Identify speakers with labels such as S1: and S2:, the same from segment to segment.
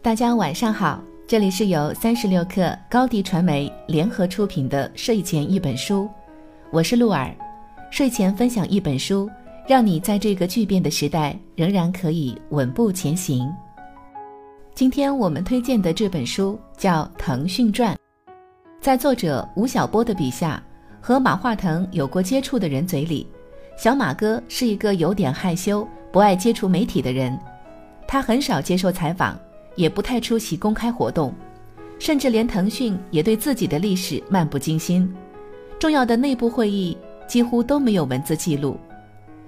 S1: 大家晚上好，这里是由三十六克高低传媒联合出品的睡前一本书，我是鹿儿。睡前分享一本书，让你在这个巨变的时代仍然可以稳步前行。今天我们推荐的这本书叫《腾讯传》，在作者吴晓波的笔下，和马化腾有过接触的人嘴里，小马哥是一个有点害羞、不爱接触媒体的人，他很少接受采访。也不太出席公开活动，甚至连腾讯也对自己的历史漫不经心，重要的内部会议几乎都没有文字记录，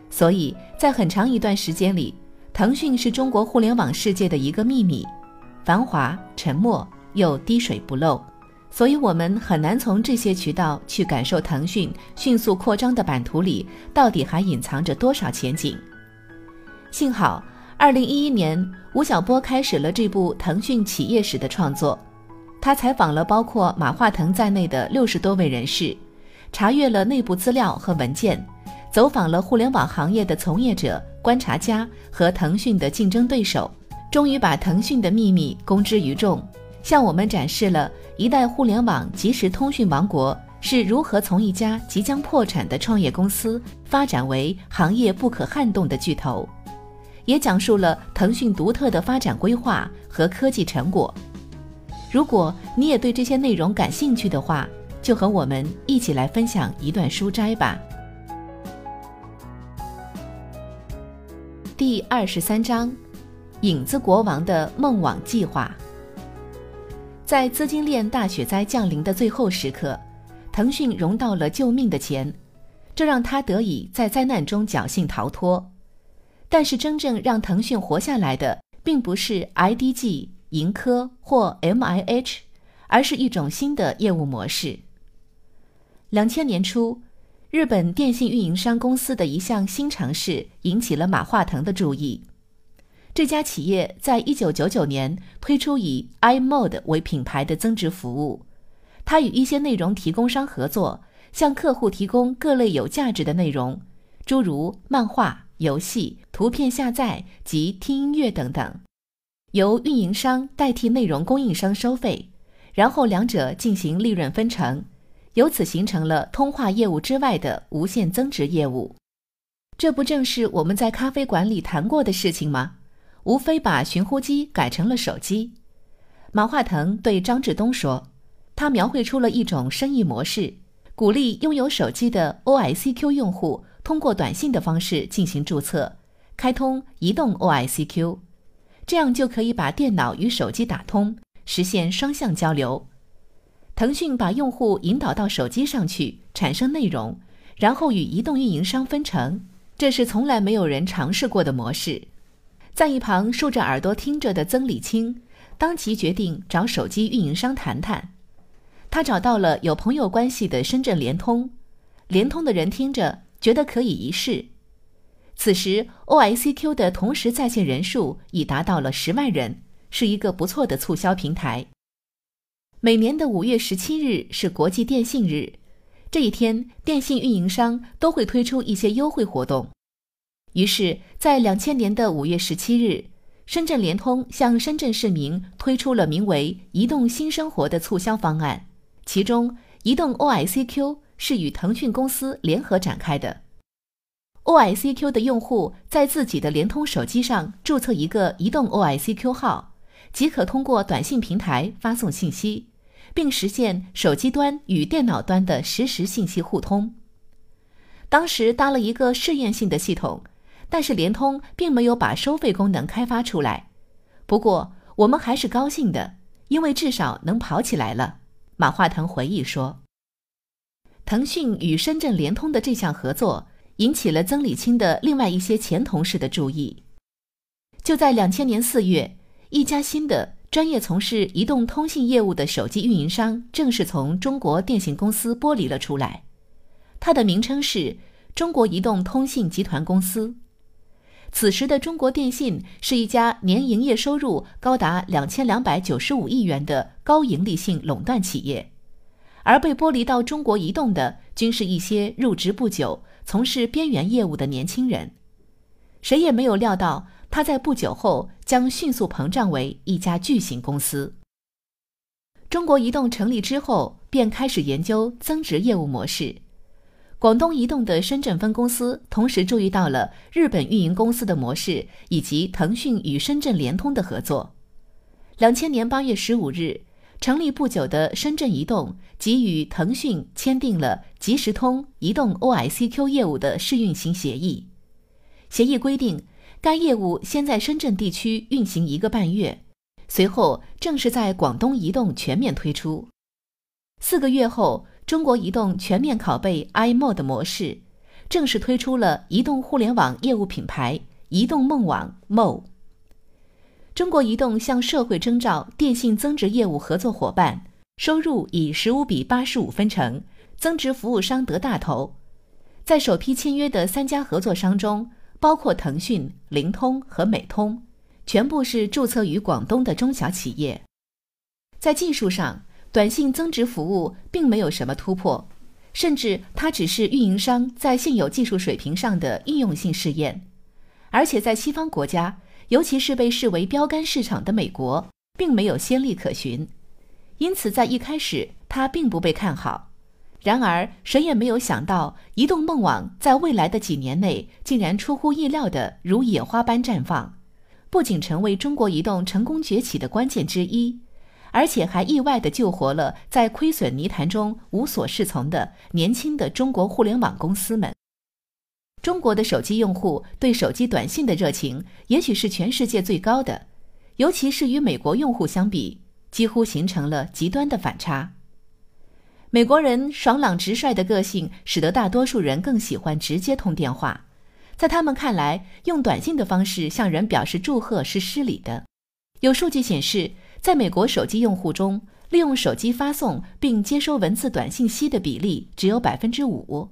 S1: 所以在很长一段时间里，腾讯是中国互联网世界的一个秘密，繁华、沉默又滴水不漏，所以我们很难从这些渠道去感受腾讯迅速扩张的版图里到底还隐藏着多少前景。幸好。二零一一年，吴晓波开始了这部腾讯企业史的创作。他采访了包括马化腾在内的六十多位人士，查阅了内部资料和文件，走访了互联网行业的从业者、观察家和腾讯的竞争对手，终于把腾讯的秘密公之于众，向我们展示了一代互联网即时通讯王国是如何从一家即将破产的创业公司发展为行业不可撼动的巨头。也讲述了腾讯独特的发展规划和科技成果。如果你也对这些内容感兴趣的话，就和我们一起来分享一段书摘吧。第二十三章：影子国王的梦网计划。在资金链大雪灾降临的最后时刻，腾讯融到了救命的钱，这让他得以在灾难中侥幸逃脱。但是真正让腾讯活下来的，并不是 IDG、盈科或 MIH，而是一种新的业务模式。两千年初，日本电信运营商公司的一项新尝试引起了马化腾的注意。这家企业在一九九九年推出以 iMode 为品牌的增值服务，它与一些内容提供商合作，向客户提供各类有价值的内容，诸如漫画。游戏、图片下载及听音乐等等，由运营商代替内容供应商收费，然后两者进行利润分成，由此形成了通话业务之外的无限增值业务。这不正是我们在咖啡馆里谈过的事情吗？无非把寻呼机改成了手机。马化腾对张志东说：“他描绘出了一种生意模式，鼓励拥有手机的 OICQ 用户。”通过短信的方式进行注册，开通移动 OICQ，这样就可以把电脑与手机打通，实现双向交流。腾讯把用户引导到手机上去产生内容，然后与移动运营商分成，这是从来没有人尝试过的模式。在一旁竖着耳朵听着的曾理清，当即决定找手机运营商谈谈。他找到了有朋友关系的深圳联通，联通的人听着。觉得可以一试。此时，OICQ 的同时在线人数已达到了十万人，是一个不错的促销平台。每年的五月十七日是国际电信日，这一天，电信运营商都会推出一些优惠活动。于是，在两千年的五月十七日，深圳联通向深圳市民推出了名为“移动新生活”的促销方案，其中，移动 OICQ。是与腾讯公司联合展开的。OICQ 的用户在自己的联通手机上注册一个移动 OICQ 号，即可通过短信平台发送信息，并实现手机端与电脑端的实时信息互通。当时搭了一个试验性的系统，但是联通并没有把收费功能开发出来。不过我们还是高兴的，因为至少能跑起来了。马化腾回忆说。腾讯与深圳联通的这项合作引起了曾李清的另外一些前同事的注意。就在两千年四月，一家新的专业从事移动通信业务的手机运营商正式从中国电信公司剥离了出来，它的名称是中国移动通信集团公司。此时的中国电信是一家年营业收入高达两千两百九十五亿元的高盈利性垄断企业。而被剥离到中国移动的，均是一些入职不久、从事边缘业务的年轻人。谁也没有料到，他在不久后将迅速膨胀为一家巨型公司。中国移动成立之后，便开始研究增值业务模式。广东移动的深圳分公司同时注意到了日本运营公司的模式以及腾讯与深圳联通的合作。两千年八月十五日，成立不久的深圳移动即与腾讯签订了即时通移动 OICQ 业务的试运行协议。协议规定，该业务先在深圳地区运行一个半月。随后正式在广东移动全面推出。四个月后，中国移动全面拷贝 iMod 模式，正式推出了移动互联网业务品牌“移动梦网 ”MO。中国移动向社会征召电信增值业务合作伙伴，收入以十五比八十五分成，增值服务商得大头。在首批签约的三家合作商中，包括腾讯、灵通和美通。全部是注册于广东的中小企业。在技术上，短信增值服务并没有什么突破，甚至它只是运营商在现有技术水平上的应用性试验。而且在西方国家，尤其是被视为标杆市场的美国，并没有先例可循，因此在一开始它并不被看好。然而，谁也没有想到，移动梦网在未来的几年内竟然出乎意料的如野花般绽放。不仅成为中国移动成功崛起的关键之一，而且还意外地救活了在亏损泥潭中无所适从的年轻的中国互联网公司们。中国的手机用户对手机短信的热情，也许是全世界最高的，尤其是与美国用户相比，几乎形成了极端的反差。美国人爽朗直率的个性，使得大多数人更喜欢直接通电话。在他们看来，用短信的方式向人表示祝贺是失礼的。有数据显示，在美国手机用户中，利用手机发送并接收文字短信息的比例只有百分之五。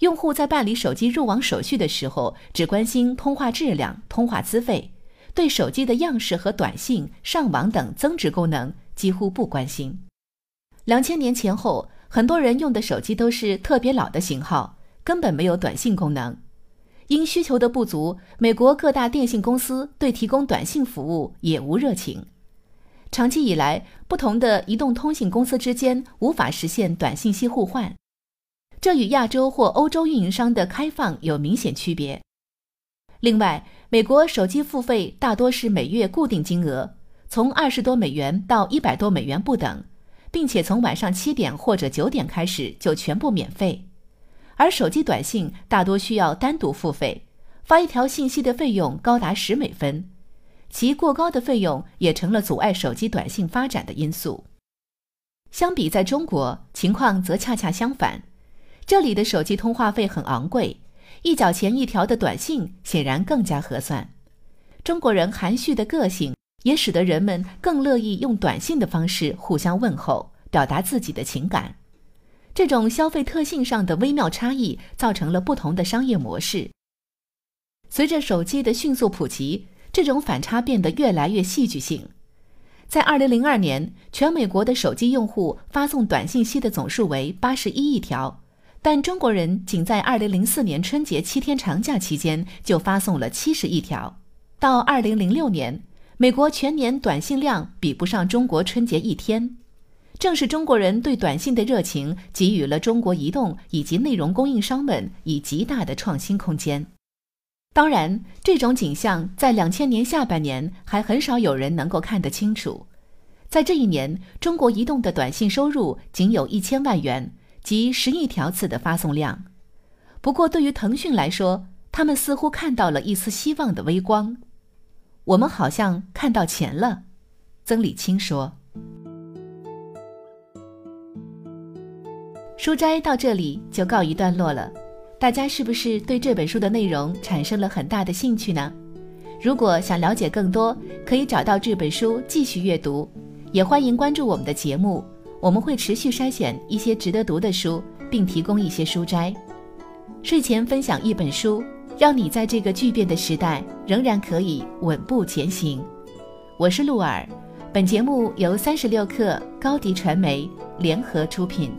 S1: 用户在办理手机入网手续的时候，只关心通话质量、通话资费，对手机的样式和短信、上网等增值功能几乎不关心。两千年前后，很多人用的手机都是特别老的型号，根本没有短信功能。因需求的不足，美国各大电信公司对提供短信服务也无热情。长期以来，不同的移动通信公司之间无法实现短信息互换，这与亚洲或欧洲运营商的开放有明显区别。另外，美国手机付费大多是每月固定金额，从二十多美元到一百多美元不等，并且从晚上七点或者九点开始就全部免费。而手机短信大多需要单独付费，发一条信息的费用高达十美分，其过高的费用也成了阻碍手机短信发展的因素。相比在中国，情况则恰恰相反，这里的手机通话费很昂贵，一角钱一条的短信显然更加合算。中国人含蓄的个性也使得人们更乐意用短信的方式互相问候，表达自己的情感。这种消费特性上的微妙差异，造成了不同的商业模式。随着手机的迅速普及，这种反差变得越来越戏剧性。在二零零二年，全美国的手机用户发送短信息的总数为八十一亿条，但中国人仅在二零零四年春节七天长假期间就发送了七十亿条。到二零零六年，美国全年短信量比不上中国春节一天。正是中国人对短信的热情，给予了中国移动以及内容供应商们以极大的创新空间。当然，这种景象在两千年下半年还很少有人能够看得清楚。在这一年，中国移动的短信收入仅有一千万元，及十亿条次的发送量。不过，对于腾讯来说，他们似乎看到了一丝希望的微光。我们好像看到钱了，曾李青说。书斋到这里就告一段落了，大家是不是对这本书的内容产生了很大的兴趣呢？如果想了解更多，可以找到这本书继续阅读，也欢迎关注我们的节目，我们会持续筛选一些值得读的书，并提供一些书摘。睡前分享一本书，让你在这个巨变的时代仍然可以稳步前行。我是鹿儿，本节目由三十六克高迪传媒联合出品。